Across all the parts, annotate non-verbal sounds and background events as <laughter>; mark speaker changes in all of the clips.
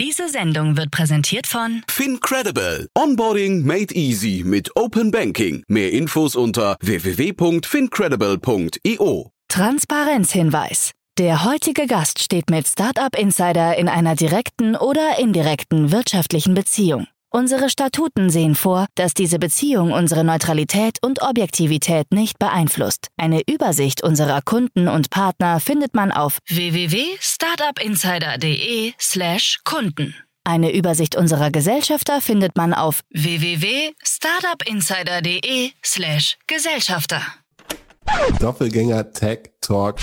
Speaker 1: Diese Sendung wird präsentiert von
Speaker 2: FinCredible. Onboarding made easy mit Open Banking. Mehr Infos unter www.fincredible.io.
Speaker 1: Transparenzhinweis. Der heutige Gast steht mit Startup Insider in einer direkten oder indirekten wirtschaftlichen Beziehung. Unsere Statuten sehen vor, dass diese Beziehung unsere Neutralität und Objektivität nicht beeinflusst. Eine Übersicht unserer Kunden und Partner findet man auf www.startupinsider.de/slash Kunden. Eine Übersicht unserer Gesellschafter findet man auf www.startupinsider.de/slash Gesellschafter.
Speaker 3: Doppelgänger Tech Talk.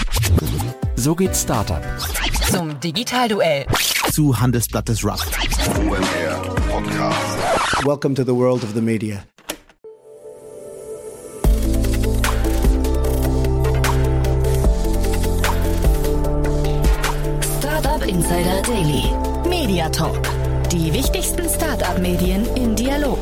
Speaker 4: So geht Startup.
Speaker 5: Zum Digitalduell.
Speaker 4: Zu Handelsblatt des
Speaker 6: Podcast.
Speaker 7: Welcome to the world of the media.
Speaker 1: Startup Insider Daily. Media Talk. Die wichtigsten Startup-Medien im Dialog.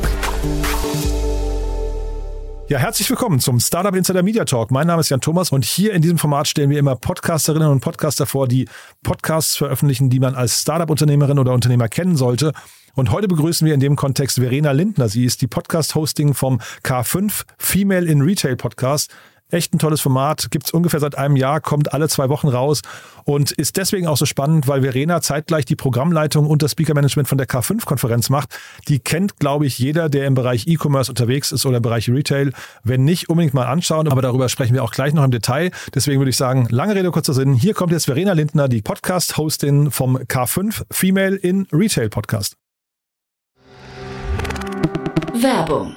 Speaker 8: Ja, herzlich willkommen zum Startup Insider Media Talk. Mein Name ist Jan Thomas und hier in diesem Format stellen wir immer Podcasterinnen und Podcaster vor, die Podcasts veröffentlichen, die man als Startup-Unternehmerin oder Unternehmer kennen sollte. Und heute begrüßen wir in dem Kontext Verena Lindner. Sie ist die Podcast-Hosting vom K5 Female in Retail Podcast. Echt ein tolles Format, gibt's ungefähr seit einem Jahr, kommt alle zwei Wochen raus und ist deswegen auch so spannend, weil Verena zeitgleich die Programmleitung und das Speaker-Management von der K5-Konferenz macht. Die kennt, glaube ich, jeder, der im Bereich E-Commerce unterwegs ist oder im Bereich Retail. Wenn nicht, unbedingt mal anschauen, aber darüber sprechen wir auch gleich noch im Detail. Deswegen würde ich sagen, lange Rede, kurzer Sinn. Hier kommt jetzt Verena Lindner, die Podcast-Hostin vom K5 Female in Retail Podcast.
Speaker 1: Werbung.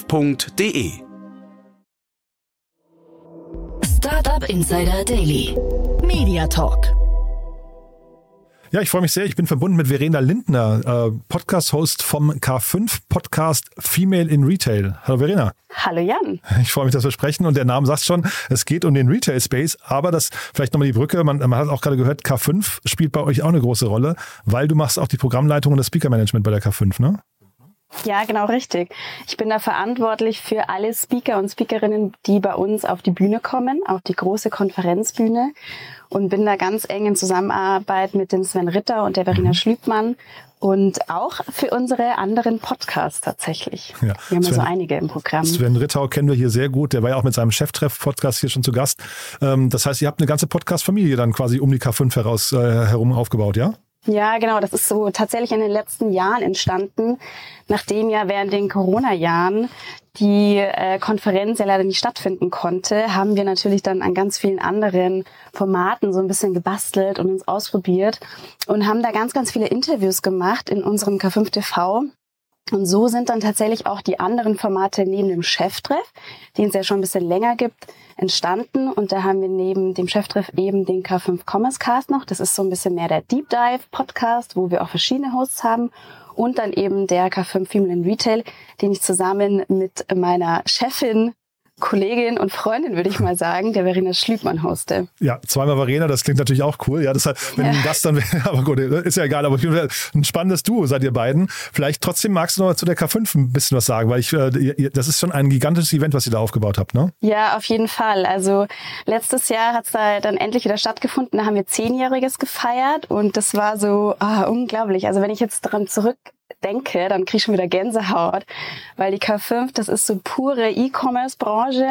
Speaker 2: startup.de.
Speaker 1: Startup Insider Daily. Media Talk.
Speaker 8: Ja, ich freue mich sehr. Ich bin verbunden mit Verena Lindner, äh, Podcast-Host vom K5 Podcast Female in Retail. Hallo Verena.
Speaker 9: Hallo Jan.
Speaker 8: Ich freue mich, dass wir sprechen und der Name sagt schon, es geht um den Retail-Space, aber das vielleicht nochmal die Brücke, man, man, hat auch gerade gehört, K5 spielt bei euch auch eine große Rolle, weil du machst auch die Programmleitung und das Speaker-Management bei der K5, ne?
Speaker 9: Ja, genau richtig. Ich bin da verantwortlich für alle Speaker und Speakerinnen, die bei uns auf die Bühne kommen, auf die große Konferenzbühne und bin da ganz eng in Zusammenarbeit mit dem Sven Ritter und der Verena Schlübmann und auch für unsere anderen Podcasts tatsächlich. Ja, wir haben Sven, so einige im Programm.
Speaker 8: Sven Rittau kennen wir hier sehr gut. Der war ja auch mit seinem Cheftreff-Podcast hier schon zu Gast. Ähm, das heißt, ihr habt eine ganze Podcast-Familie dann quasi um die K5 heraus, äh, herum aufgebaut, ja?
Speaker 9: Ja, genau. Das ist so tatsächlich in den letzten Jahren entstanden, nachdem ja während den Corona-Jahren die äh, Konferenz ja leider nicht stattfinden konnte, haben wir natürlich dann an ganz vielen anderen Formaten so ein bisschen gebastelt und uns ausprobiert und haben da ganz, ganz viele Interviews gemacht in unserem K5 TV und so sind dann tatsächlich auch die anderen Formate neben dem Cheftreff, den es ja schon ein bisschen länger gibt, entstanden. Und da haben wir neben dem Cheftreff eben den K5 Commerce Cast noch. Das ist so ein bisschen mehr der Deep Dive Podcast, wo wir auch verschiedene Hosts haben. Und dann eben der K5 Female in Retail, den ich zusammen mit meiner Chefin Kollegin und Freundin, würde ich mal sagen, der Verena Schlübmann hoste.
Speaker 8: Ja, zweimal Verena, das klingt natürlich auch cool. Ja, deshalb, wenn ja. Gast dann wäre, <laughs> aber gut, ist ja egal, aber ein spannendes Duo seid ihr beiden. Vielleicht trotzdem magst du noch zu der K5 ein bisschen was sagen, weil ich, äh, das ist schon ein gigantisches Event, was ihr da aufgebaut habt, ne?
Speaker 9: Ja, auf jeden Fall. Also letztes Jahr hat es da dann endlich wieder stattgefunden. Da haben wir Zehnjähriges gefeiert und das war so ah, unglaublich. Also wenn ich jetzt dran zurück denke, dann kriege ich schon wieder Gänsehaut, weil die K5, das ist so pure E-Commerce-Branche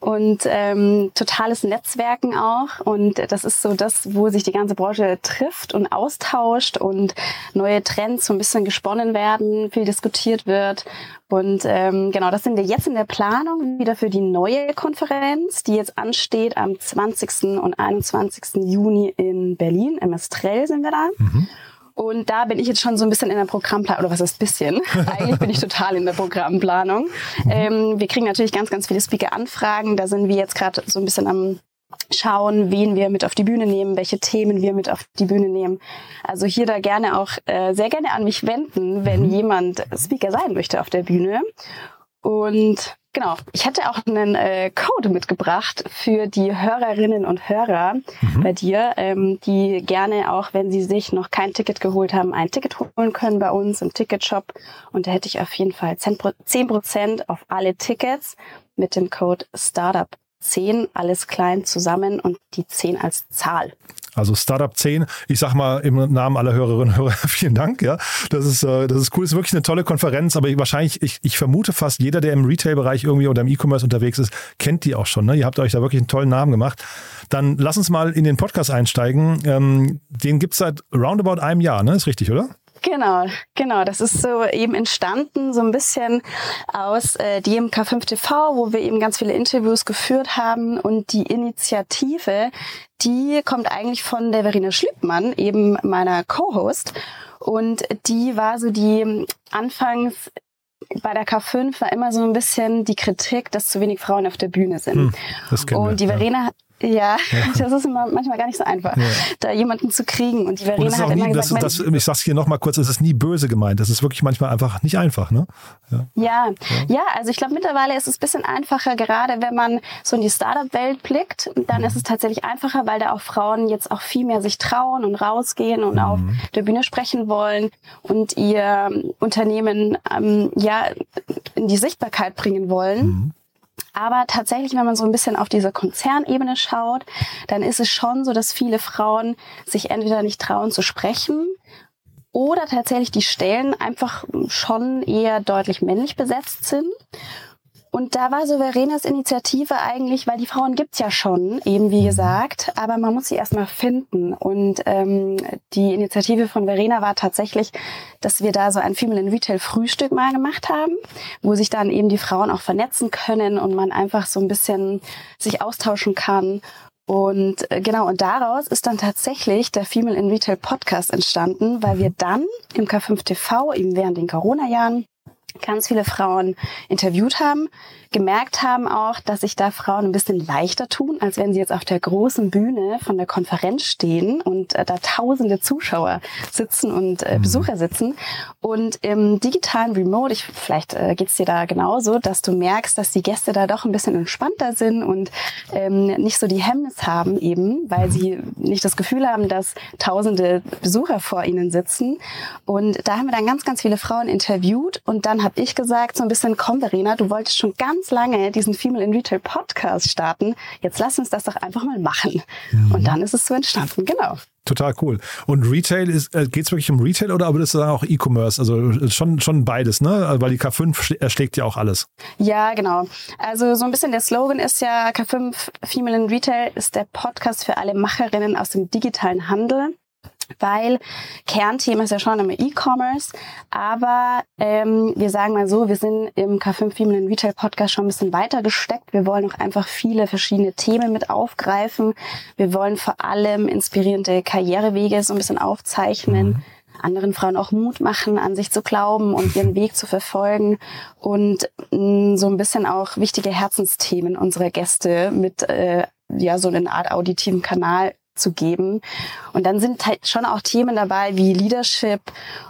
Speaker 9: und ähm, totales Netzwerken auch und das ist so das, wo sich die ganze Branche trifft und austauscht und neue Trends so ein bisschen gesponnen werden, viel diskutiert wird und ähm, genau, das sind wir jetzt in der Planung wieder für die neue Konferenz, die jetzt ansteht am 20. und 21. Juni in Berlin, im Estrell sind wir da. Mhm. Und da bin ich jetzt schon so ein bisschen in der Programmplanung, oder was ist bisschen? <laughs> Eigentlich bin ich total in der Programmplanung. Ähm, wir kriegen natürlich ganz, ganz viele Speaker-Anfragen. Da sind wir jetzt gerade so ein bisschen am schauen, wen wir mit auf die Bühne nehmen, welche Themen wir mit auf die Bühne nehmen. Also hier da gerne auch äh, sehr gerne an mich wenden, wenn mhm. jemand Speaker sein möchte auf der Bühne. Und genau, ich hatte auch einen äh, Code mitgebracht für die Hörerinnen und Hörer mhm. bei dir, ähm, die gerne auch, wenn sie sich noch kein Ticket geholt haben, ein Ticket holen können bei uns im Ticketshop. Und da hätte ich auf jeden Fall 10% auf alle Tickets mit dem Code Startup 10, alles klein zusammen und die 10 als Zahl.
Speaker 8: Also Startup 10, ich sag mal im Namen aller Hörerinnen und Hörer, <laughs> vielen Dank, ja. Das ist, äh, das ist cool, das ist wirklich eine tolle Konferenz, aber ich, wahrscheinlich, ich, ich vermute fast jeder, der im Retail-Bereich irgendwie oder im E-Commerce unterwegs ist, kennt die auch schon. Ne? Ihr habt euch da wirklich einen tollen Namen gemacht. Dann lass uns mal in den Podcast einsteigen. Ähm, den gibt's seit roundabout einem Jahr, ne? Ist richtig, oder?
Speaker 9: Genau, genau. Das ist so eben entstanden, so ein bisschen aus äh, DMK5 TV, wo wir eben ganz viele Interviews geführt haben. Und die Initiative, die kommt eigentlich von der Verena Schlippmann, eben meiner Co-Host. Und die war so die anfangs bei der K5 war immer so ein bisschen die Kritik, dass zu wenig Frauen auf der Bühne sind. Hm,
Speaker 8: das
Speaker 9: und die Verena ja. Ja, <laughs> das ist immer, manchmal gar nicht so einfach, ja. da jemanden zu kriegen. Und die Verena und hat
Speaker 8: nie,
Speaker 9: immer gesagt,
Speaker 8: das, das, ich sag's hier nochmal kurz, es ist nie böse gemeint. Das ist wirklich manchmal einfach nicht einfach, ne?
Speaker 9: Ja, ja, ja also ich glaube mittlerweile ist es ein bisschen einfacher, gerade wenn man so in die Startup-Welt blickt, dann mhm. ist es tatsächlich einfacher, weil da auch Frauen jetzt auch viel mehr sich trauen und rausgehen und mhm. auf der Bühne sprechen wollen und ihr Unternehmen ähm, ja in die Sichtbarkeit bringen wollen. Mhm. Aber tatsächlich, wenn man so ein bisschen auf diese Konzernebene schaut, dann ist es schon so, dass viele Frauen sich entweder nicht trauen zu sprechen oder tatsächlich die Stellen einfach schon eher deutlich männlich besetzt sind. Und da war so Verenas Initiative eigentlich, weil die Frauen gibt's ja schon, eben wie gesagt, aber man muss sie erstmal finden. Und ähm, die Initiative von Verena war tatsächlich, dass wir da so ein Female in Retail Frühstück mal gemacht haben, wo sich dann eben die Frauen auch vernetzen können und man einfach so ein bisschen sich austauschen kann. Und äh, genau, und daraus ist dann tatsächlich der Female in Retail Podcast entstanden, weil wir dann im K5 TV eben während den Corona-Jahren ganz viele Frauen interviewt haben, gemerkt haben auch, dass sich da Frauen ein bisschen leichter tun, als wenn sie jetzt auf der großen Bühne von der Konferenz stehen und äh, da tausende Zuschauer sitzen und äh, mhm. Besucher sitzen. Und im digitalen Remote, ich, vielleicht äh, geht's dir da genauso, dass du merkst, dass die Gäste da doch ein bisschen entspannter sind und ähm, nicht so die Hemmnis haben eben, weil mhm. sie nicht das Gefühl haben, dass tausende Besucher vor ihnen sitzen. Und da haben wir dann ganz, ganz viele Frauen interviewt und dann habe ich gesagt, so ein bisschen, komm Verena, du wolltest schon ganz lange diesen Female in Retail Podcast starten. Jetzt lass uns das doch einfach mal machen. Mhm. Und dann ist es so entstanden, genau.
Speaker 8: Total cool. Und Retail ist, äh, geht es wirklich um Retail oder würdest du sagen auch E-Commerce? Also schon, schon beides, ne? Weil die K5 erschlägt ja auch alles.
Speaker 9: Ja, genau. Also so ein bisschen der Slogan ist ja K5 Female in Retail ist der Podcast für alle Macherinnen aus dem digitalen Handel weil Kernthema ist ja schon immer E-Commerce, aber ähm, wir sagen mal so, wir sind im K5 Female Retail Podcast schon ein bisschen weiter gesteckt. Wir wollen auch einfach viele verschiedene Themen mit aufgreifen. Wir wollen vor allem inspirierende Karrierewege so ein bisschen aufzeichnen. Mhm. anderen Frauen auch Mut machen, an sich zu glauben und ihren Weg zu verfolgen und mh, mm, so ein bisschen auch wichtige Herzensthemen unserer Gäste mit äh, ja so eine Art auditiven Kanal zu geben. Und dann sind halt schon auch Themen dabei wie Leadership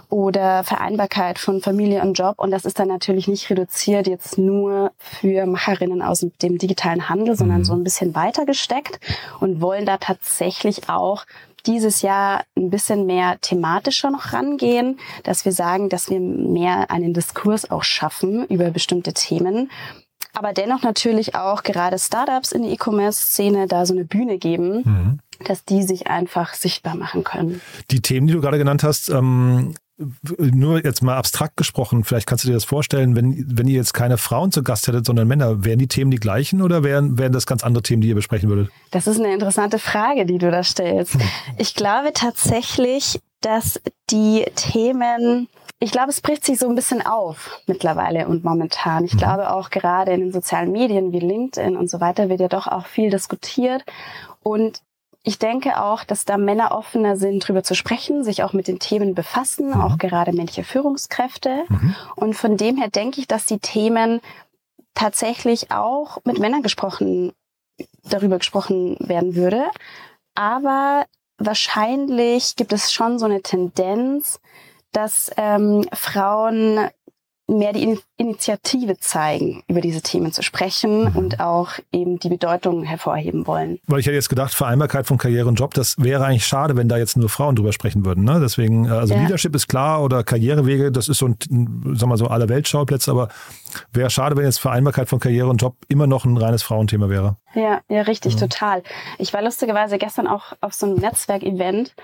Speaker 9: oder Vereinbarkeit von Familie und Job. Und das ist dann natürlich nicht reduziert jetzt nur für Macherinnen aus dem digitalen Handel, sondern mhm. so ein bisschen weiter gesteckt und wollen da tatsächlich auch dieses Jahr ein bisschen mehr thematischer noch rangehen, dass wir sagen, dass wir mehr einen Diskurs auch schaffen über bestimmte Themen aber dennoch natürlich auch gerade Startups in der E-Commerce-Szene da so eine Bühne geben, mhm. Dass die sich einfach sichtbar machen können.
Speaker 8: Die Themen, die du gerade genannt hast, ähm, nur jetzt mal abstrakt gesprochen, vielleicht kannst du dir das vorstellen, wenn, wenn ihr jetzt keine Frauen zu Gast hättet, sondern Männer, wären die Themen die gleichen oder wären, wären das ganz andere Themen, die ihr besprechen würdet?
Speaker 9: Das ist eine interessante Frage, die du da stellst. Hm. Ich glaube tatsächlich, dass die Themen ich glaube, es bricht sich so ein bisschen auf mittlerweile und momentan. Ich mhm. glaube auch gerade in den sozialen Medien wie LinkedIn und so weiter wird ja doch auch viel diskutiert. Und ich denke auch, dass da Männer offener sind, drüber zu sprechen, sich auch mit den Themen befassen, mhm. auch gerade männliche Führungskräfte. Mhm. Und von dem her denke ich, dass die Themen tatsächlich auch mit Männern gesprochen darüber gesprochen werden würde. Aber wahrscheinlich gibt es schon so eine Tendenz, dass ähm, Frauen mehr die Initiative zeigen, über diese Themen zu sprechen mhm. und auch eben die Bedeutung hervorheben wollen.
Speaker 8: Weil ich hätte jetzt gedacht, Vereinbarkeit von Karriere und Job, das wäre eigentlich schade, wenn da jetzt nur Frauen drüber sprechen würden. Ne? Deswegen, äh, also ja. Leadership ist klar oder Karrierewege, das ist so ein, sagen wir so, aller Weltschauplätze, aber wäre schade, wenn jetzt Vereinbarkeit von Karriere und Job immer noch ein reines Frauenthema wäre.
Speaker 9: Ja, ja, richtig, mhm. total. Ich war lustigerweise gestern auch auf so einem Netzwerkevent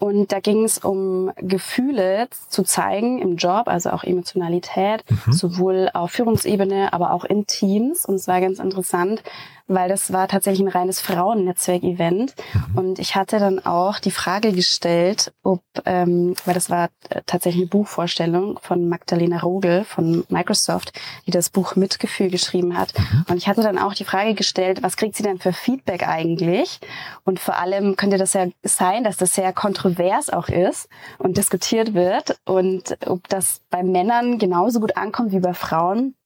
Speaker 9: und da ging es um Gefühle zu zeigen im Job, also auch Emotionalität, mhm. sowohl auf Führungsebene, aber auch in Teams. Und es war ganz interessant, weil das war tatsächlich ein reines Frauennetzwerk-Event. Mhm. Und ich hatte dann auch die Frage gestellt, ob, ähm, weil das war tatsächlich eine Buchvorstellung von Magdalena Rogel von Microsoft, die das Buch Mitgefühl geschrieben hat. Mhm. Und ich hatte dann auch die Frage gestellt, was kriegt sie denn für Feedback eigentlich? Und vor allem könnte das ja sein, dass das sehr kontrovers auch ist und diskutiert wird und ob das bei Männern genauso gut ankommt wie bei Frauen.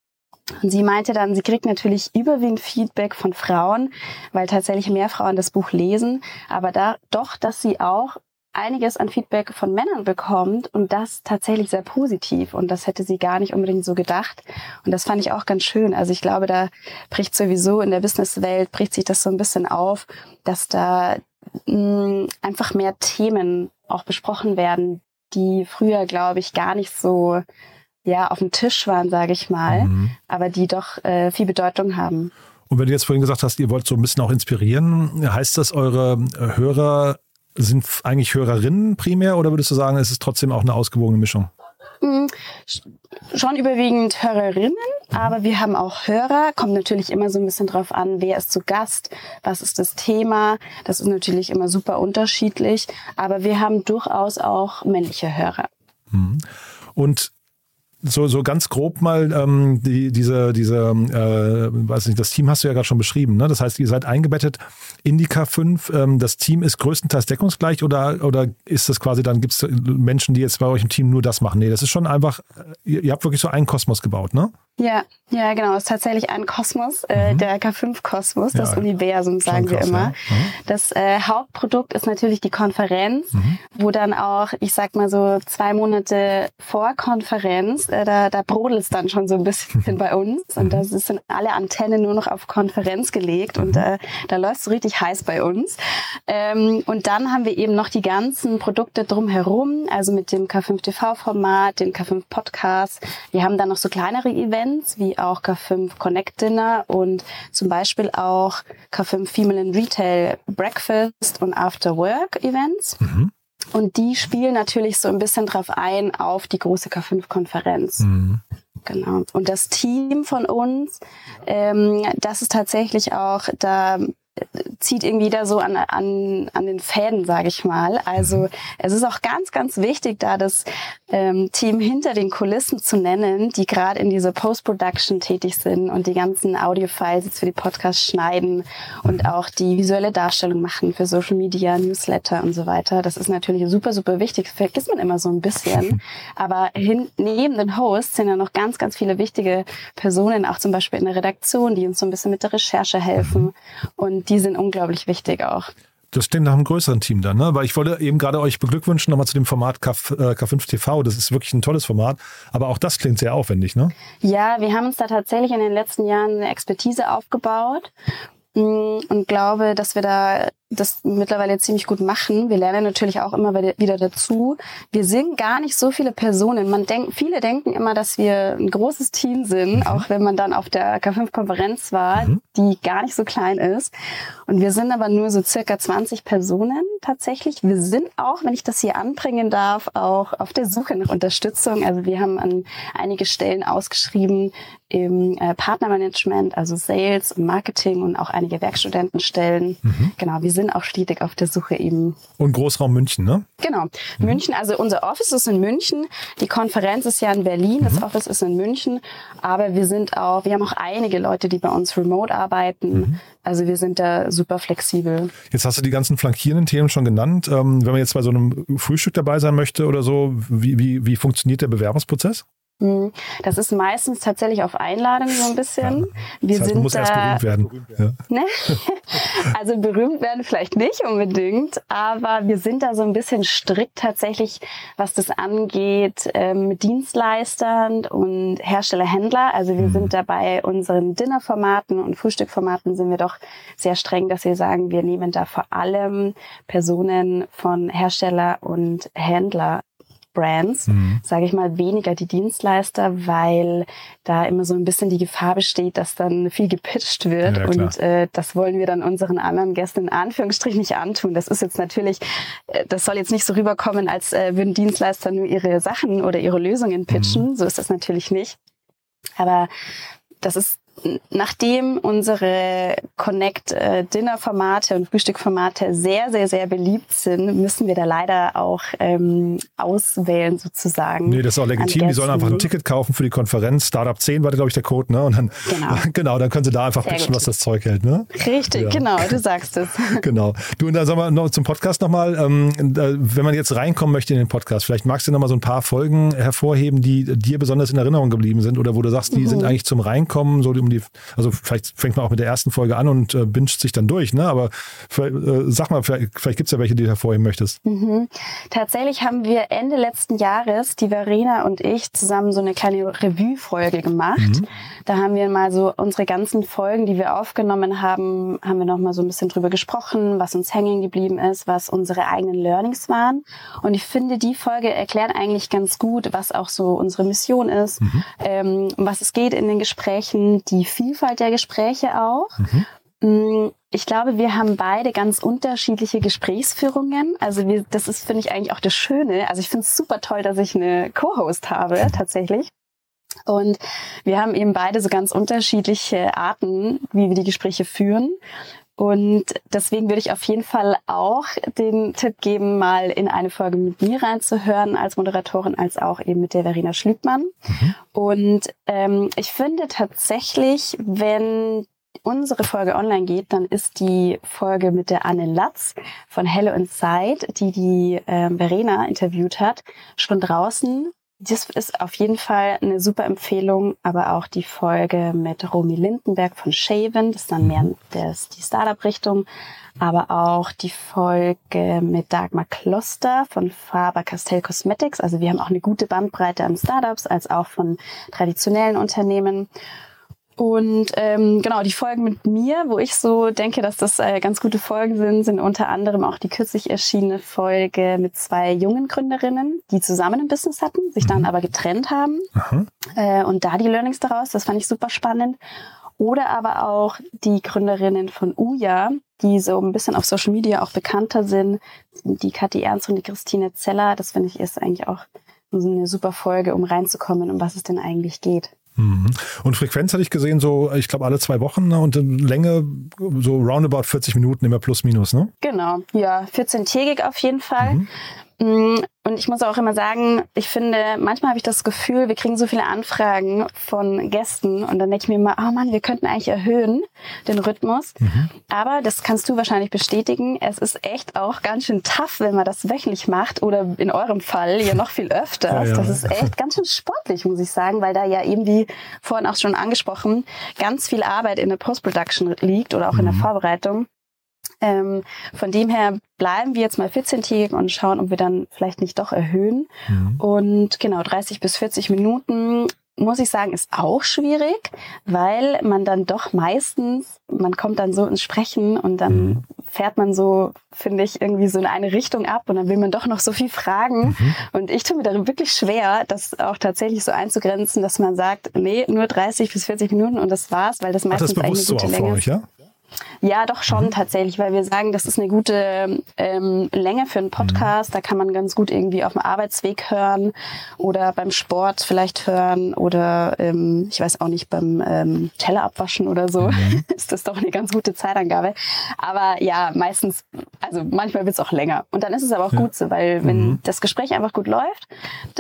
Speaker 9: Und sie meinte dann, sie kriegt natürlich überwiegend Feedback von Frauen, weil tatsächlich mehr Frauen das Buch lesen, aber da doch, dass sie auch einiges an Feedback von Männern bekommt und das tatsächlich sehr positiv und das hätte sie gar nicht unbedingt so gedacht und das fand ich auch ganz schön. Also ich glaube, da bricht sowieso in der Businesswelt bricht sich das so ein bisschen auf, dass da mh, mm, einfach mehr Themen auch besprochen werden, die früher glaube ich gar nicht so ja auf dem Tisch waren, sage ich mal, mhm. aber die doch äh, viel Bedeutung haben.
Speaker 8: Und wenn du jetzt vorhin gesagt hast, ihr wollt so ein bisschen auch inspirieren, heißt das, eure Hörer sind eigentlich Hörerinnen primär oder würdest du sagen, es ist trotzdem auch eine ausgewogene Mischung?
Speaker 9: Mhm. Schon überwiegend Hörerinnen, mhm. aber wir haben auch Hörer. Kommt natürlich immer so ein bisschen drauf an, wer ist zu Gast, was ist das Thema. Das ist natürlich immer super unterschiedlich, aber wir haben durchaus auch männliche Hörer.
Speaker 8: Mhm. Und so, so ganz grob mal ähm, die, diese, diese äh, weiß nicht, das Team hast du ja gerade schon beschrieben. Ne? Das heißt, ihr seid eingebettet in die K5. Ähm, das Team ist größtenteils deckungsgleich oder, oder ist das quasi, dann gibt es Menschen, die jetzt bei euch im Team nur das machen? Nee, das ist schon einfach, ihr, ihr habt wirklich so einen Kosmos gebaut, ne?
Speaker 9: Ja, ja, genau. Es ist tatsächlich ein Kosmos, äh, mhm. der K5-Kosmos, das ja, Universum, sagen wir immer. Ja. Mhm. Das äh, Hauptprodukt ist natürlich die Konferenz, mhm. wo dann auch, ich sag mal so zwei Monate vor Konferenz, äh, da, da brodelt es dann schon so ein bisschen <laughs> bei uns. Und da sind alle Antennen nur noch auf Konferenz gelegt und äh, da läuft es richtig heiß bei uns. Ähm, und dann haben wir eben noch die ganzen Produkte drumherum, also mit dem K5-TV-Format, dem K5-Podcast. Wir haben dann noch so kleinere Events Events wie auch K5 Connect Dinner und zum Beispiel auch K5 Female in Retail Breakfast und After Work Events. Mhm. Und die spielen natürlich so ein bisschen drauf ein auf die große K5-Konferenz. Mhm. Genau. Und das Team von uns, ähm, das ist tatsächlich auch, da zieht irgendwie da so an, an, an den Fäden, sage ich mal. Also mhm. es ist auch ganz, ganz wichtig, da das ähm, Team hinter den Kulissen zu nennen, die gerade in dieser Post-Production tätig sind und die ganzen Audio-Files jetzt für die Podcasts schneiden und mhm. auch die visuelle Darstellung machen für Social Media, Newsletter und so weiter. Das ist natürlich super, super wichtig. Das vergisst man immer so ein bisschen. Aber hin, neben den Hosts sind ja noch ganz, ganz viele wichtige Personen, auch zum Beispiel in der Redaktion, die uns so ein bisschen mit der Recherche helfen. Mhm. Und die sind unglaublich wichtig auch.
Speaker 8: Das klingt nach einem größeren Team dann, ne? Weil ich wollte eben gerade euch beglückwünschen nochmal zu dem Format K, äh, K5 TV. Das ist wirklich ein tolles Format. Aber auch das klingt sehr aufwendig, ne?
Speaker 9: Ja, wir haben uns da tatsächlich in den letzten Jahren eine Expertise aufgebaut mm, und glaube, dass wir da das mittlerweile ziemlich gut machen. Wir lernen natürlich auch immer wieder dazu. Wir sind gar nicht so viele Personen. Man denkt, viele denken immer, dass wir ein großes Team sind, mhm. auch wenn man dann auf der K5-Konferenz war, mhm. die gar nicht so klein ist. Und wir sind aber nur so circa 20 Personen tatsächlich. Wir sind auch, wenn ich das hier anbringen darf, auch auf der Suche nach Unterstützung. Also wir haben an einige Stellen ausgeschrieben im äh, Partnermanagement, also Sales und Marketing und auch einige Werkstudentenstellen. Mhm. Genau, wir sind auch stetig auf der Suche eben.
Speaker 8: Und Großraum München, ne?
Speaker 9: Genau. Mhm. München, also unser Office ist in München. Die Konferenz ist ja in Berlin. Das mhm. Office ist in München. Aber wir sind auch, wir haben auch einige Leute, die bei uns remote arbeiten. Mhm. Also wir sind da super flexibel.
Speaker 8: Jetzt hast du die ganzen flankierenden Themen schon genannt. Ähm, wenn man jetzt bei so einem Frühstück dabei sein möchte oder so, wie, wie, wie funktioniert der Bewerbungsprozess?
Speaker 9: Hm, Das ist meistens tatsächlich auf Einladung so ein bisschen. Wir
Speaker 8: Das heißt,
Speaker 9: sind
Speaker 8: man muss erst
Speaker 9: da,
Speaker 8: berühmt werden. Ja.
Speaker 9: Ne? <laughs> Also berühmt werden vielleicht nicht unbedingt, aber wir sind da so ein bisschen strikt tatsächlich, was das angeht, ähm, mit Dienstleistern und Hersteller-Händler. Also wir sind da bei unseren Dinnerformaten und Frühstückformaten sind wir doch sehr streng, dass wir sagen, wir nehmen da vor allem Personen von Hersteller und Händler Brands,
Speaker 8: Mhm.
Speaker 9: sage ich mal, weniger die Dienstleister, weil da immer so ein bisschen die Gefahr besteht, dass dann viel gepitcht wird
Speaker 8: Ja,
Speaker 9: und äh, das wollen wir dann unseren anderen Gästen in Anführungsstrichen nicht antun. Das ist jetzt natürlich, äh, das soll jetzt nicht so rüberkommen, als äh, würden Dienstleister nur ihre Sachen oder ihre Lösungen pitchen.
Speaker 8: Mhm.
Speaker 9: So ist das natürlich nicht. Aber das ist nachdem unsere Connect äh, und Frühstückformate sehr sehr sehr beliebt sind, müssen wir da leider auch ähm, auswählen sozusagen.
Speaker 8: Nee, das ist auch legitim. Die sollen einfach ein Ticket kaufen für die Konferenz. Startup 10 war, glaube ich, der Code, ne? Und dann,
Speaker 9: Genau. <laughs>
Speaker 8: genau, dann können sie da einfach
Speaker 9: Sehr
Speaker 8: pitchen,
Speaker 9: gut.
Speaker 8: was das Zeug hält, ne?
Speaker 9: Richtig,
Speaker 8: Ja.
Speaker 9: genau, du sagst es. <laughs>
Speaker 8: Genau. Du, und dann sagen wir noch zum Podcast nochmal, ähm, äh, wenn man jetzt reinkommen möchte in den Podcast, vielleicht magst du nochmal so ein paar Folgen hervorheben, die dir besonders in Erinnerung geblieben sind oder wo du sagst, die
Speaker 9: Mhm.
Speaker 8: sind eigentlich zum Reinkommen, so um die, also vielleicht fängt man auch mit der ersten Folge an und äh, binscht sich dann durch, ne? Aber äh, sag mal, vielleicht, vielleicht gibt es ja welche, die du hervorheben möchtest.
Speaker 9: Mhm. Tatsächlich haben wir Ende letzten Jahres, die Verena und ich, zusammen so eine kleine Revue-Folge gemacht.
Speaker 8: Mhm.
Speaker 9: Da haben wir mal so unsere ganzen Folgen, die wir aufgenommen haben, haben wir noch mal so ein bisschen drüber gesprochen, was uns hängen geblieben ist, was unsere eigenen Learnings waren. Und ich finde, die Folge erklärt eigentlich ganz gut, was auch so unsere Mission ist, ähm, um was es geht in den Gesprächen, die Vielfalt der Gespräche auch. Mm, Ich glaube, wir haben beide ganz unterschiedliche Gesprächsführungen. Also wir, das ist, finde ich, eigentlich auch das Schöne. Also ich finde es super toll, dass ich eine Co-Host habe, tatsächlich. Und wir haben eben beide so ganz unterschiedliche Arten, wie wir die Gespräche führen. Und deswegen würde ich auf jeden Fall auch den Tipp geben, mal in eine Folge mit mir reinzuhören als Moderatorin, als auch eben mit der Verena Schlübmann. Und ähm, ich finde tatsächlich, wenn unsere Folge online geht, dann ist die Folge mit der Anne Latz von Hello Inside, die die ähm, Verena interviewt hat, schon draußen. Das ist auf jeden Fall eine super Empfehlung, aber auch die Folge mit Romy Lindenberg von Shaven, das ist dann mehr das, die Startup-Richtung, aber auch die Folge mit Dagmar Kloster von Faber Castell Cosmetics. Also wir haben auch eine gute Bandbreite an Startups als auch von traditionellen Unternehmen. Und ähm, genau, die Folgen mit mir, wo ich so denke, dass das äh, ganz gute Folgen sind, sind unter anderem auch die kürzlich erschienene Folge mit zwei jungen Gründerinnen, die zusammen ein Business hatten, sich dann aber getrennt haben. Äh, und da die Learnings daraus, das fand ich super spannend. Oder aber auch die Gründerinnen von Uja, die so ein bisschen auf Social Media auch bekannter sind. Die Kathi Ernst und die Christine Zeller. Das finde ich ist eigentlich auch so eine super Folge, um reinzukommen, um was es denn eigentlich geht.
Speaker 8: Mhm. Und Frequenz hatte ich gesehen, so, ich glaube, alle zwei Wochen ne? und Länge so roundabout 40 Minuten, immer plus minus, ne?
Speaker 9: Genau, ja, 14-tägig auf jeden Fall. Mm, Und ich muss auch immer sagen, ich finde, manchmal habe ich das Gefühl, wir kriegen so viele Anfragen von Gästen und dann denke ich mir immer, oh Mann, wir könnten eigentlich erhöhen den Rhythmus. Aber das kannst du wahrscheinlich bestätigen. Es ist echt auch ganz schön tough, wenn man das wöchentlich macht oder in eurem Fall ja noch viel öfters. <laughs>
Speaker 8: Ja, ja.
Speaker 9: Das ist echt ganz schön sportlich, muss ich sagen, weil da ja eben, wie vorhin auch schon angesprochen, ganz viel Arbeit in der Post-Production liegt oder auch in der Vorbereitung. Ähm, von dem her bleiben wir jetzt mal 14-tägig und schauen, ob wir dann vielleicht nicht doch erhöhen. Und genau, 30 bis 40 Minuten, muss ich sagen, ist auch schwierig, weil man dann doch meistens, man kommt dann so ins Sprechen und dann fährt man so, finde ich, irgendwie so in eine Richtung ab und dann will man doch noch so viel fragen. Und ich tue mir darin wirklich schwer, das auch tatsächlich so einzugrenzen, dass man sagt, nee, nur 30 bis 40 Minuten und das war's, weil das
Speaker 8: Ach, das
Speaker 9: meistens eigentlich
Speaker 8: so
Speaker 9: eine
Speaker 8: auch
Speaker 9: gute
Speaker 8: für
Speaker 9: Länge
Speaker 8: euch,
Speaker 9: ist.
Speaker 8: ja?
Speaker 9: Ja, doch schon tatsächlich, weil wir sagen, das ist eine gute ähm, Länge für einen Podcast. Da kann man ganz gut irgendwie auf dem Arbeitsweg hören oder beim Sport vielleicht hören oder ähm, ich weiß auch nicht, beim ähm, Teller abwaschen oder so. <laughs> ist das doch eine ganz gute Zeitangabe. Aber ja, meistens, also manchmal wird es auch länger. Und dann ist es aber auch gut so, weil wenn das Gespräch einfach gut läuft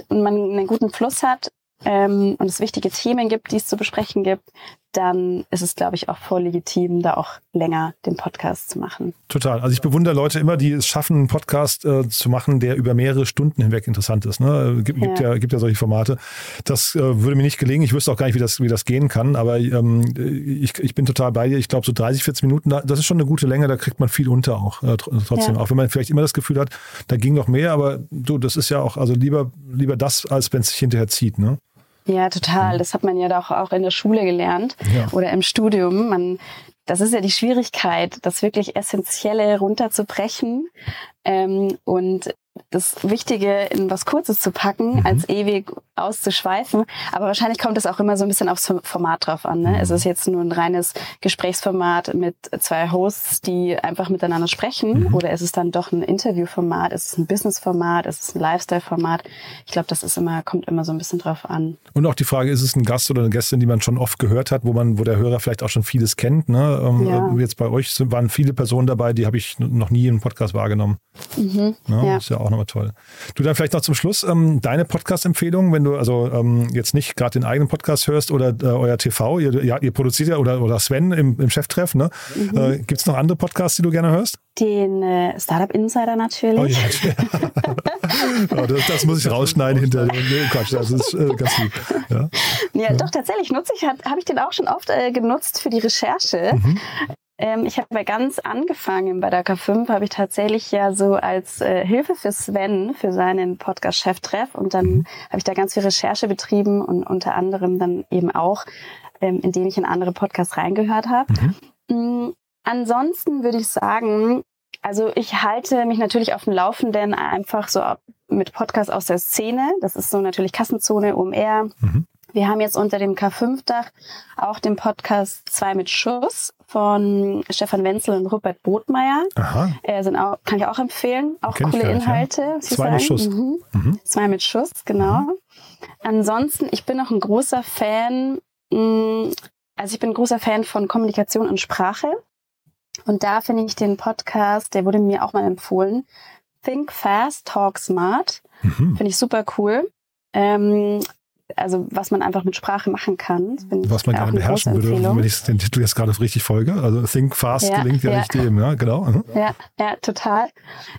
Speaker 9: und man einen guten Fluss hat, ähm, und es wichtige Themen gibt, die es zu besprechen gibt, dann ist es, glaube ich, auch voll legitim, da auch länger den Podcast zu machen.
Speaker 8: Total. Also ich bewundere Leute immer, die es schaffen, einen Podcast äh, zu machen, der über mehrere Stunden hinweg interessant ist. Ne? Gibt, ja. Gibt, ja, gibt ja solche Formate. Das äh, würde mir nicht gelingen. Ich wüsste auch gar nicht, wie das, wie das gehen kann. Aber ähm, ich, ich bin total bei dir. Ich glaube, so 30, 40 Minuten, das ist schon eine gute Länge. Da kriegt man viel unter auch äh, trotzdem. Ja. Auch wenn man vielleicht immer das Gefühl hat, da ging noch mehr. Aber du, das ist ja auch, also lieber, lieber das, als wenn es sich hinterher zieht. Ne?
Speaker 9: Ja, total. Das hat man ja doch auch in der Schule gelernt ja. oder im Studium. Man, das ist ja die Schwierigkeit, das wirklich Essentielle runterzubrechen ähm, und das Wichtige in was Kurzes zu packen, mhm. als ewig auszuschweifen. Aber wahrscheinlich kommt es auch immer so ein bisschen aufs Format drauf an. Ne? Mhm. Es ist jetzt nur ein reines Gesprächsformat mit zwei Hosts, die einfach miteinander sprechen. Mhm. Oder ist es dann doch ein Interviewformat? Ist es ein Businessformat? Ist es ein Lifestyle-Format? Ich glaube, das ist immer, kommt immer so ein bisschen drauf an.
Speaker 8: Und auch die Frage, ist es ein Gast oder eine Gästin, die man schon oft gehört hat, wo man, wo der Hörer vielleicht auch schon vieles kennt? Ne? Ähm, ja. Jetzt bei euch waren viele Personen dabei, die habe ich noch nie im Podcast wahrgenommen. Mhm. Ja, ja. Ist ja auch nochmal toll. Du dann vielleicht noch zum Schluss ähm, deine Podcast-Empfehlung, wenn du also ähm, jetzt nicht gerade den eigenen Podcast hörst oder äh, euer TV, ihr, ja, ihr produziert ja oder, oder Sven im, im Cheftreff, ne? Mhm. Äh, Gibt es noch andere Podcasts, die du gerne hörst?
Speaker 9: Den äh, Startup Insider natürlich. Oh, ja. <laughs>
Speaker 8: oh, das, das, muss ich rausschneiden hinter dem. Nee, Quatsch, das ist äh, ganz lieb.
Speaker 9: Ja, ja, ja. doch, tatsächlich nutze ich, habe hab ich den auch schon oft äh, genutzt für die Recherche. Mhm. Ähm, ich habe ja ganz angefangen bei der K5, habe ich tatsächlich ja so als äh, Hilfe für Sven, für seinen Podcast Cheftreff und dann mhm. habe ich da ganz viel Recherche betrieben und unter anderem dann eben auch, ähm, indem ich in andere Podcasts reingehört habe. Mhm. Mhm. Ansonsten würde ich sagen, also ich halte mich natürlich auf dem Laufenden einfach so mit Podcasts aus der Szene. Das ist so natürlich Kassenzone, OMR. Mhm. Wir haben jetzt unter dem K5-Dach auch den Podcast 2 mit Schuss von Stefan Wenzel und Rupert Botmeier. Aha. Äh, sind auch, kann ich auch empfehlen. Auch Kenn coole Inhalte. Ja.
Speaker 8: Zwei mit Schuss. Mhm.
Speaker 9: Mhm. Zwei mit Schuss, genau. Mhm. Ansonsten, ich bin auch ein großer Fan, mh, mm, also ich bin ein großer Fan von Kommunikation und Sprache. Und da finde ich den Podcast, der wurde mir auch mal empfohlen, Think Fast, Talk Smart. Mhm. Finde ich super cool. Ähm, also was man einfach mit Sprache machen kann.
Speaker 8: Was man gerne beherrschen würde, wenn ich den Titel jetzt gerade richtig folge. Also Think Fast ja, gelingt ja, ja. nicht dem, ja, genau. Mhm.
Speaker 9: Ja, ja, total.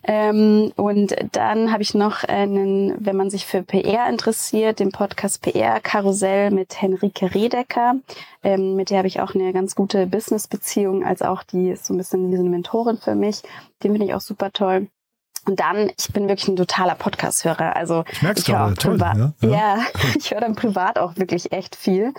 Speaker 9: Ähm, und dann habe ich noch einen, wenn man sich für PR interessiert, den Podcast PR Karussell mit Henrike Redecker. Ähm, mit der habe ich auch eine ganz gute Business-Beziehung, als auch die ist so ein bisschen wie so eine Mentorin für mich. Den finde ich auch super toll. Und dann, ich bin wirklich ein totaler Podcast-Hörer. Also
Speaker 8: ich, ich höre toll,
Speaker 9: ja, ja. <laughs> ja ich höre dann privat auch wirklich echt viel.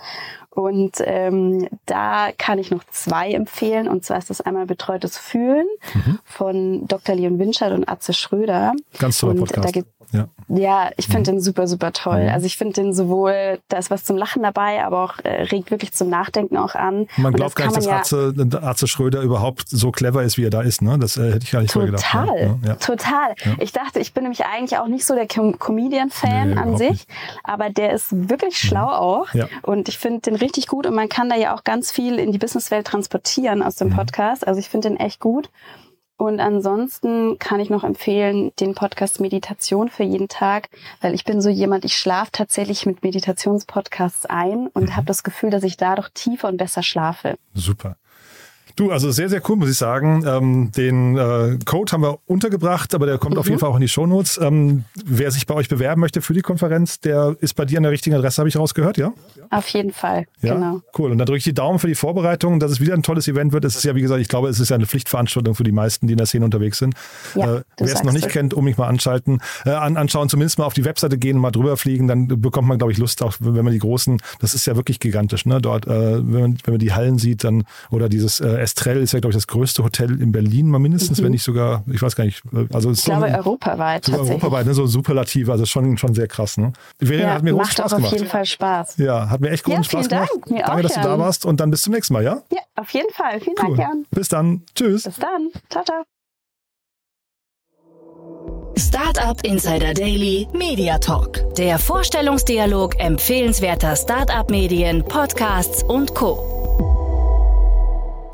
Speaker 9: Und ähm, da kann ich noch zwei empfehlen. Und zwar ist das einmal Betreutes Fühlen mhm. von Dr. Leon Winscheid und Atze Schröder.
Speaker 8: Ganz toller
Speaker 9: und
Speaker 8: Podcast.
Speaker 9: Da gibt, ja. ja, ich finde mhm. den super, super toll. Mhm. Also ich finde den sowohl, da ist was zum Lachen dabei, aber auch äh, regt wirklich zum Nachdenken auch an.
Speaker 8: Man glaubt gar nicht, dass ja Atze, Atze Schröder überhaupt so clever ist, wie er da ist. Ne? Das äh, hätte ich gar nicht
Speaker 9: total,
Speaker 8: so
Speaker 9: gedacht. Ja. Total. Ich dachte, ich bin nämlich eigentlich auch nicht so der Com Comedian-Fan nee, an sich, nicht. aber der ist wirklich mhm. schlau auch. Und ich finde den richtig gut und man kann da ja auch ganz viel in die Businesswelt transportieren aus dem mhm. Podcast. Also ich finde den echt gut. Und ansonsten kann ich noch empfehlen, den Podcast Meditation für jeden Tag, weil ich bin so jemand, ich schlafe tatsächlich mit Meditationspodcasts ein und mhm. habe das Gefühl, dass ich dadurch tiefer und besser schlafe.
Speaker 8: Super. Du, also sehr, sehr cool, muss ich sagen. Ähm, den äh, Code haben wir untergebracht, aber der kommt mhm. auf jeden Fall auch in die Shownotes. Ähm, wer sich bei euch bewerben möchte für die Konferenz, der ist bei dir an der richtigen Adresse, habe ich rausgehört, ja?
Speaker 9: Auf jeden Fall,
Speaker 8: ja? genau. Cool. Und dann drücke ich die Daumen für die Vorbereitung, dass es wieder ein tolles Event wird. Es ist ja, wie gesagt, ich glaube, es ist ja eine Pflichtveranstaltung für die meisten, die in der Szene unterwegs sind. Ja, äh, wer es noch nicht es. kennt, um mich mal anschalten, äh, an, anschauen, zumindest mal auf die Webseite gehen, mal drüber fliegen, dann bekommt man, glaube ich, Lust, auch wenn man die großen, das ist ja wirklich gigantisch, ne? Dort, äh, wenn, man, wenn man die Hallen sieht, dann, oder dieses äh, Estrell ist ja, glaube ich, das größte Hotel in Berlin mal mindestens, mhm. wenn nicht sogar, ich weiß gar nicht. Also
Speaker 9: ich glaube so europaweit.
Speaker 8: Sogar europaweit, ne, so superlativ, also schon, schon sehr krass. Ne?
Speaker 9: Verena, ja, hat mir großen Spaß gemacht. auf jeden Fall Spaß.
Speaker 8: Ja, hat mir echt großen ja, Spaß Dank. gemacht. Mir Danke, dass Jan. du da warst und dann bis zum nächsten Mal, ja?
Speaker 9: Ja, auf jeden Fall. Vielen cool. Dank, Jan.
Speaker 8: Bis dann. Tschüss.
Speaker 9: Bis dann. Ciao, ciao.
Speaker 1: Startup Insider Daily Media Talk. Der Vorstellungsdialog empfehlenswerter Startup-Medien, Podcasts und Co.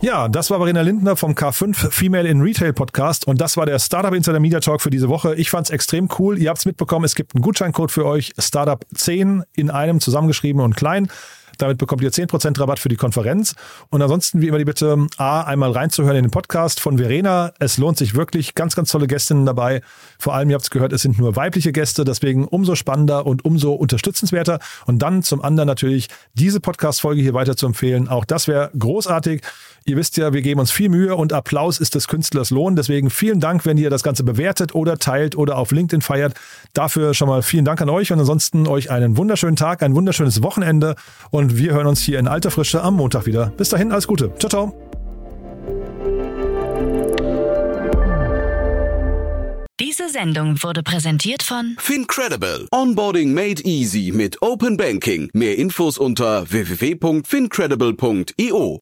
Speaker 8: Ja, das war Verena Lindner vom K5 Female in Retail Podcast und das war der Startup Insider Media Talk für diese Woche. Ich fand's extrem cool. Ihr habt's mitbekommen, es gibt einen Gutscheincode für euch, Startup 10 in einem zusammengeschrieben und klein. Damit bekommt ihr 10% Rabatt für die Konferenz. Und ansonsten wie immer die Bitte, A, einmal reinzuhören in den Podcast von Verena. Es lohnt sich wirklich. Ganz, ganz tolle Gästinnen dabei. Vor allem, ihr habt es gehört, es sind nur weibliche Gäste. Deswegen umso spannender und umso unterstützenswerter. Und dann zum anderen natürlich diese Podcast-Folge hier weiter zu empfehlen. Auch das wäre großartig. Ihr wisst ja, wir geben uns viel Mühe und Applaus ist des Künstlers Lohn. Deswegen vielen Dank, wenn ihr das Ganze bewertet oder teilt oder auf LinkedIn feiert. Dafür schon mal vielen Dank an euch und ansonsten euch einen wunderschönen Tag, ein wunderschönes Wochenende und wir hören uns hier in alter Frische am Montag wieder. Bis dahin, alles Gute. Ciao, ciao.
Speaker 1: Diese Sendung wurde präsentiert von
Speaker 2: Fincredible. Onboarding made easy mit Open Banking. Mehr Infos unter www.fincredible.io.